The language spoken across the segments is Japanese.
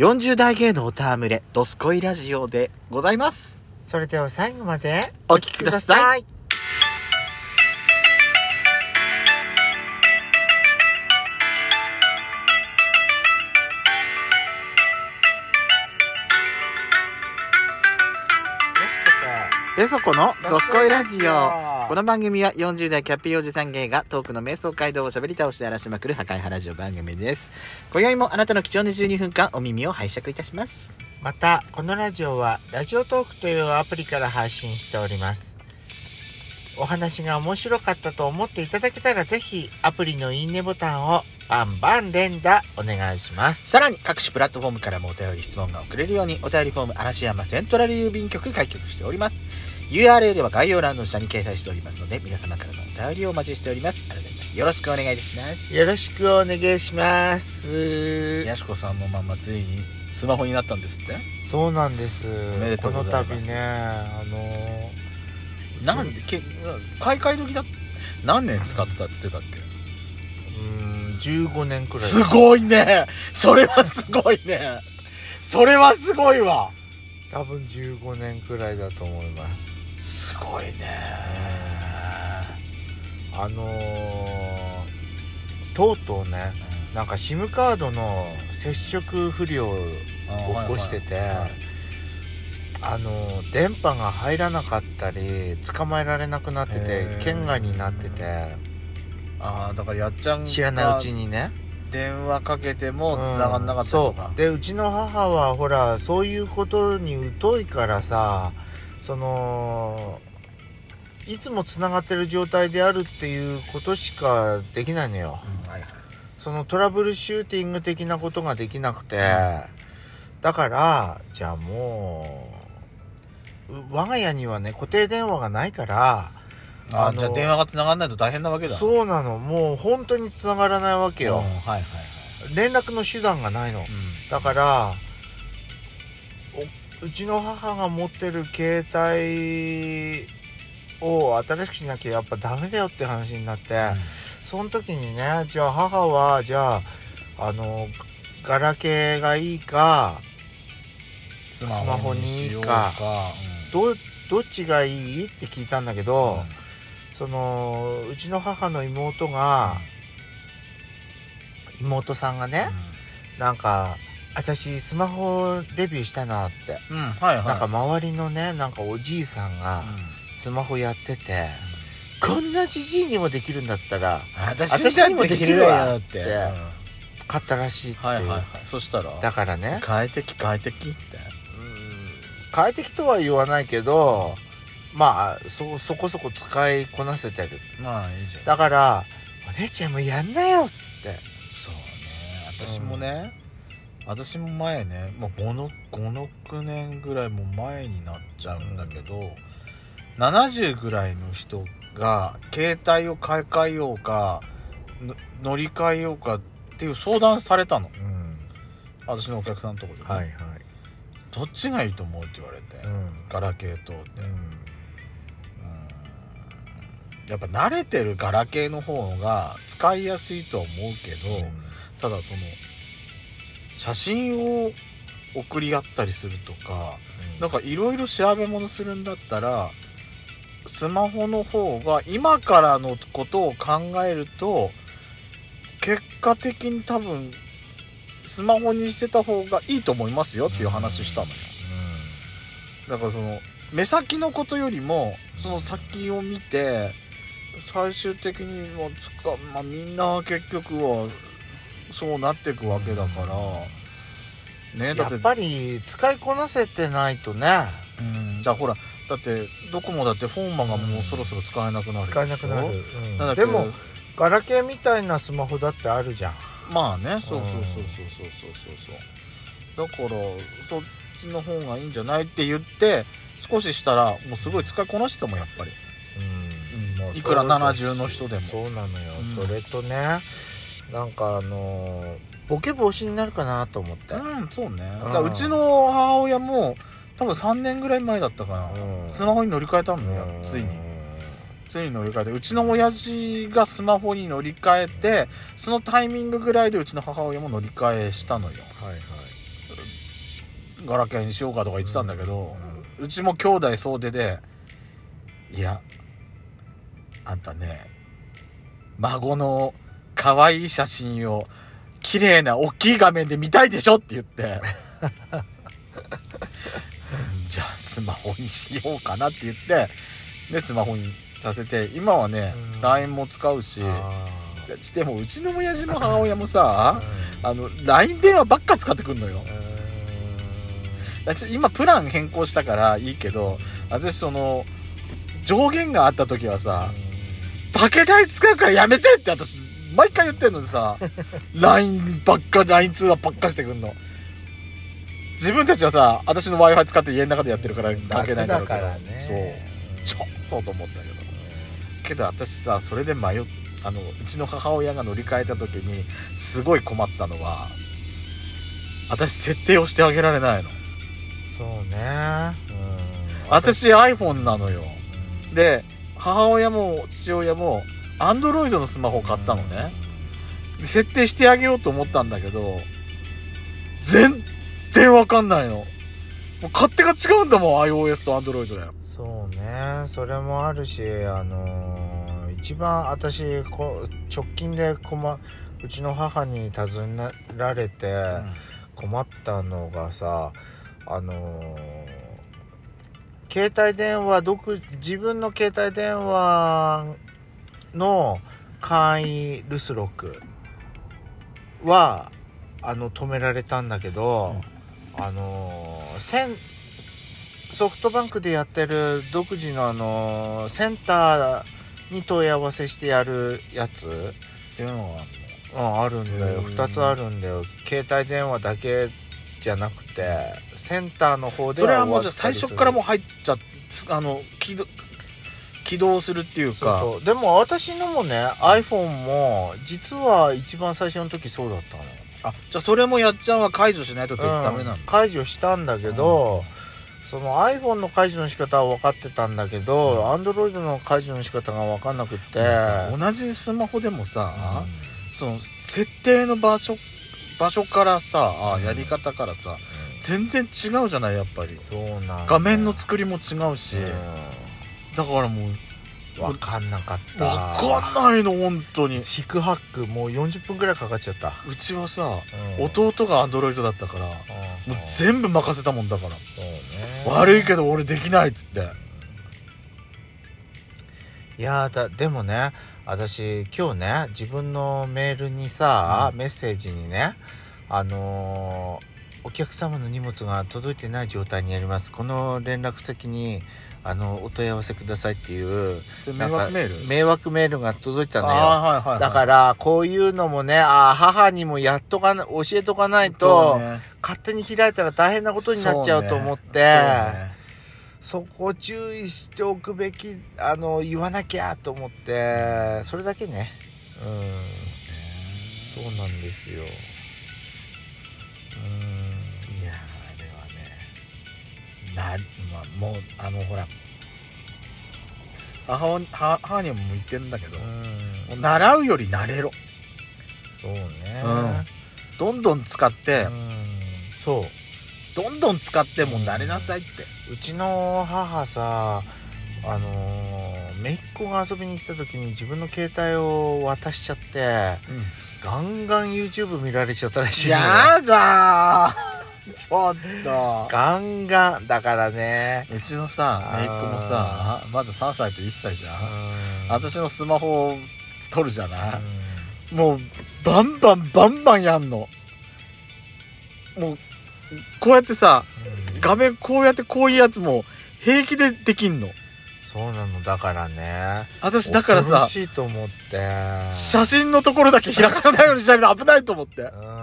40代芸能タームレ、ドスコイラジオでございます。それでは最後までお聞きください。い。よしこペソコのドスコイラジオ。ここの番組は40代キャッピーおじさん芸がトークの瞑想街道を喋り倒して荒らしまくる破壊派ラジオ番組です。今宵もあなたの貴重な12分間お耳を拝借いたします。またこのラジオはラジオトークというアプリから配信しておりますお話が面白かったと思っていただけたらぜひアプリのいいねボタンをバンバン連打お願いしますさらに各種プラットフォームからもお便り質問が送れるようにお便りフォーム嵐山セントラル郵便局開局しております URL は概要欄の下に掲載しておりますので皆様からのお便りをお待ちしております。改めましてよろしくお願いいたします。よろしくお願いします。やしこさんのままついにスマホになったんですって？そうなんです。おめでとうございます。この度ねあのなんでけ買い替え時だ何年使ってたって言ってたっけ？うん15年くらい。すごいね。それはすごいね。それはすごいわ。多分15年くらいだと思いますすごいね。あのーとうとうねなんか SIM カードの接触不良を起こしててあのー電波が入らなかったり捕まえられなくなってへてー。県外になってて。ああだからやっちゃんが知らないうちにね。電話かけてもうん。繋がんなかったとか。そう。でうちの母はほらそういうことに疎いからさそのいつもつながってる状態であるっていうことしかできないのよ。うんはいはい。そのトラブルシューティング的なことができなくて、だからじゃあもうう我が家にはね固定電話がないからああのじゃあ電話が繋がんないと大変なわけだ。うそうなの。もう本当に繋がらないわけよ、はいはいはい。連絡の手段がないの。うだからおうちの母が持ってる携帯を新しくしなきゃやっぱダメだよって話になって、ん。その時にねじゃあ母はじゃああのガラケーがいいかスマホにいいかうか。どどっちがいい？って聞いたんだけど、うん。そのうちの母の妹が妹さんがね、なんか私スマホデビューしたのって、うんうんはいはい。なんか周りのねなんかおじいさんがスマホやってて、こんなじじいにもできるんだったら私私にもできるわってって買ったらしいっていう、はいはいはい。そしたら？だからね。快適快適って。うん。快適とは言わないけどまあそそこそこ使いこなせてる。まあいいじゃん。だからお姉ちゃんもやんなよって。そうね。私もね、私も前ねもう56年ぐらいも前になっちゃうんだけど、70ぐらいの人が携帯を買い替えようかの乗り換えようかっていう相談されたの。うん。私のお客さんのところでね、はいはい。どっちがいいと思うって言われて、うん。ガラケーとって、うん。うん。やっぱ慣れてるガラケーの方が使いやすいとは思うけど、ただその写真を送り合ったりするとかなんかいろいろ調べ物するんだったらスマホの方が今からのことを考えると結果的に多分スマホにしてた方がいいと思いますよっていう話したのよ。だからその目先のことよりもその先を見て最終的にはつか、まあ、みんな結局はそうなっていくわけだから。ねだって。やっぱり使いこなせてないとね。うん。だからほらだってドコモだってフォーマがもうそろそろ使えなくなるでしょ？使えなくなる、うん。なんだっけ？でもガラケーみたいなスマホだってあるじゃん。まあね。そうそうそうそうそうそうそう。だからそっちの方がいいんじゃないって言って少ししたらもうすごい使いこなしてたもんやっぱり。うん。いくらそれと70の人でも。そうなのよ、うんそれとねなんかあのーボケ防止になるかなと思って、うんそうね。だん。からうちの母親も多分3年ぐらい前だったかな、うん。スマホに乗り換えたのよ、ついに。ついに乗り換えて。うちの親父がスマホに乗り換えてそのタイミングぐらいでうちの母親も乗り換えしたのよ。はいはい。ガラケーにしようかとか言ってたんだけど、うちも兄弟総出でいやあんたね孫の可愛い写真を綺麗な大きい画面で見たいでしょって言って。じゃあスマホにしようかなって言ってでスマホにさせて今はねうん。LINE も使うしあでもうちの親父も母親もさあの LINE 電話ばっか使ってくんのよ。私今プラン変更したからいいけど私その上限があった時はさパケ代使うからやめてって私毎回言ってんのにさ LINE ばっか LINE 通話ばっかしてくんの。自分たちはさ私の w i f i 使って家の中でやってるから関係ないんだろうけど。からね。そう。ちょっとと思ったけど。けど私さそれで迷っあのうちの母親が乗り換えた時にすごい困ったのは私設定をしてあげられないの。そうね。うん。私 iPhone なのよ。で母親も父親も Android のスマホを買ったのね。で設定してあげようと思ったんだけど全然わかんないの。もう勝手が違うんだもん iOS と Android だよ。そうね。それもあるしあのー一番私こ直近で困うちの母に尋ねられて困ったのがさあのー携帯電話独自分の携帯電話の簡易留守録はあの止められたんだけど、あのーセンソフトバンクでやってる独自のあのーセンターに問い合わせしてやるやつっていうのがうんあるんだよ。へー。2つあるんだよ。携帯電話だけじゃなくてセンターの方でそれはもうじゃあ最初からもう入っちゃあの起動するっていうか。そうそう。でも私のもね iPhone も実は一番最初の時そうだったの。あじゃあそれもやっちゃんは解除しないとダメなの、うん解除したんだけど、その iPhone の解除の仕方は分かってたんだけど、Android の解除の仕方が分かんなくって、同じスマホでもさ、その設定の場所場所からさあやり方からさ全然違うじゃないやっぱり。そうなんだ画面の作りも違うし、だからもううん分かんなかった。わかんないの本当に。四苦八苦もう40分ぐらいかかっちゃった、うちはさうん。弟がアンドロイドだったからもううん全部任せたもんだから。悪いけど俺できないっつって。いやーだでもね私今日ね自分のメールにさ、うメッセージにねあのーお客様の荷物が届いてない状態にあります。この連絡先にあのお問い合わせくださいっていう迷惑メール？迷惑メールが届いたのよ。はいはいはい。だからこういうのもねあー母にもやっとかな教えとかないと、ね。勝手に開いたら大変なことになっちゃうと思ってそこ注意しておくべきあの言わなきゃと思ってそれだけね。うん。そうなんですよな、まあ、もうあのほら。母親母母にも言ってんだけど、うん。習うより慣れろ。そうね。どんどん使って、うん。そう。どんどん使ってもう慣れなさいって、うちの母さあのー姪っ子が遊びに来た時に自分の携帯を渡しちゃってガンガン YouTube 見られちゃったらしいやだーちょっと。ガンガン。だからね。うちのさ姪っ子もさまだ3歳と1歳じゃん。うん。私のスマホを撮るじゃない、もうバンバンバンバンやんの。もうこうやってさうん。画面こうやってこういうやつも平気でできんの。そうなの。だからね。私だからさ恐ろしいと思って。写真のところだけ開かないようにしないと危ないと思って。うん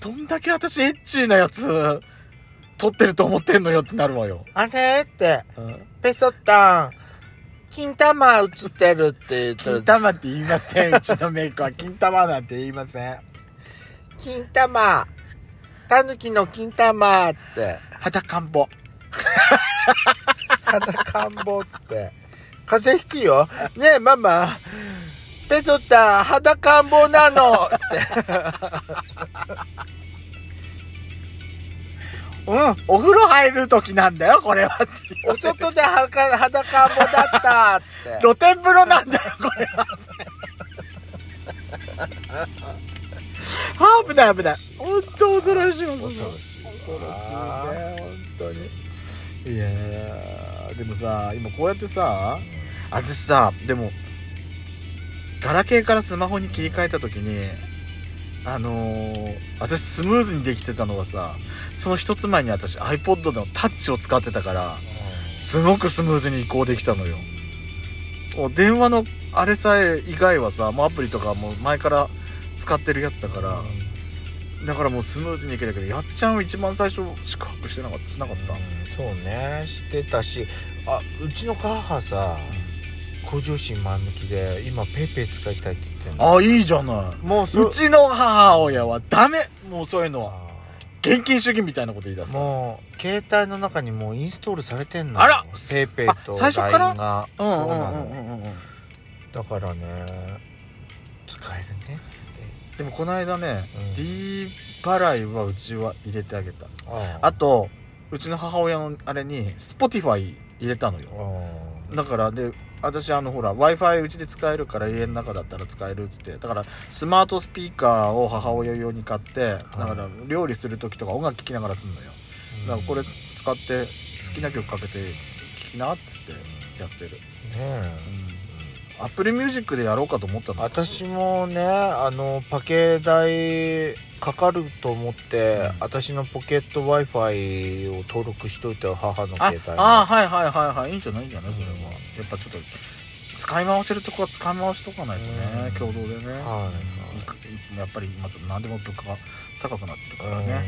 どんだけ私エッチなやつ撮ってると思ってんのよってなるわよ、あれってうん、ペソタン金玉映ってるって言金ったら玉って言いません。うちのメイクは。金玉なんて言いません。金玉。タヌキの金玉って。裸んぼ。裸んぼって。風邪ひくよ。ねえママペソタン裸んぼなの。っ てうんお風呂入る時なんだよこれはお外で裸裸んぼだったって。露天風呂なんだよこれは あ危ない危ない。本当恐ろしい恐ろしい恐ろしい。ね本当に。いやーでもさ今こうやってさ私さでもガラケーからスマホに切り替えた時にあのー、私スムーズにできてたのがさその一つ前に私 iPod のタッチを使ってたからすごくスムーズに移行できたのよ。電話のあれさえ以外はさもうアプリとかもう前から使ってるやつだからだからもうスムーズにいけたけどやっちゃん一番最初宿泊してなかったしなかった、そうね。知ってたしあうちの母さ向上心満抜きで今ペイペイ使いたいって言ってんの。あいいじゃない。もうそう。ちの母親はダメ。もうそういうのは。現金主義みたいなこと言い出すから。もう携帯の中にもうインストールされてんのあら。ペイペイとあ最初から？うんうんそうなのうん。うんだからね使えるねでもこの間ね、うん。D 払いはうちは入れてあげた。ああ。とうちの母親のあれに Spotify 入れたのよ。あだからで私あのほら w i f i うちで使えるから家の中だったら使えるっつってだからスマートスピーカーを母親用に買ってだから料理する時とか音楽聴きながらすんのよ。だからこれ使って好きな曲かけて聴きなっつってやってる。ねえ Apple Musicでやろうかと思ったの？私もねあのパケ代かかると思って、うん。私のポケット w i f i を登録しといて母のあ携帯。にあはいはいはいはい。いいんじゃない？いいんじゃない？それは、うんやっぱちょっと使い回せるとこは使い回しとかないとね、うん。共同でね、はいい。くやっぱり今何でも物価が高くなってるからうん。ね、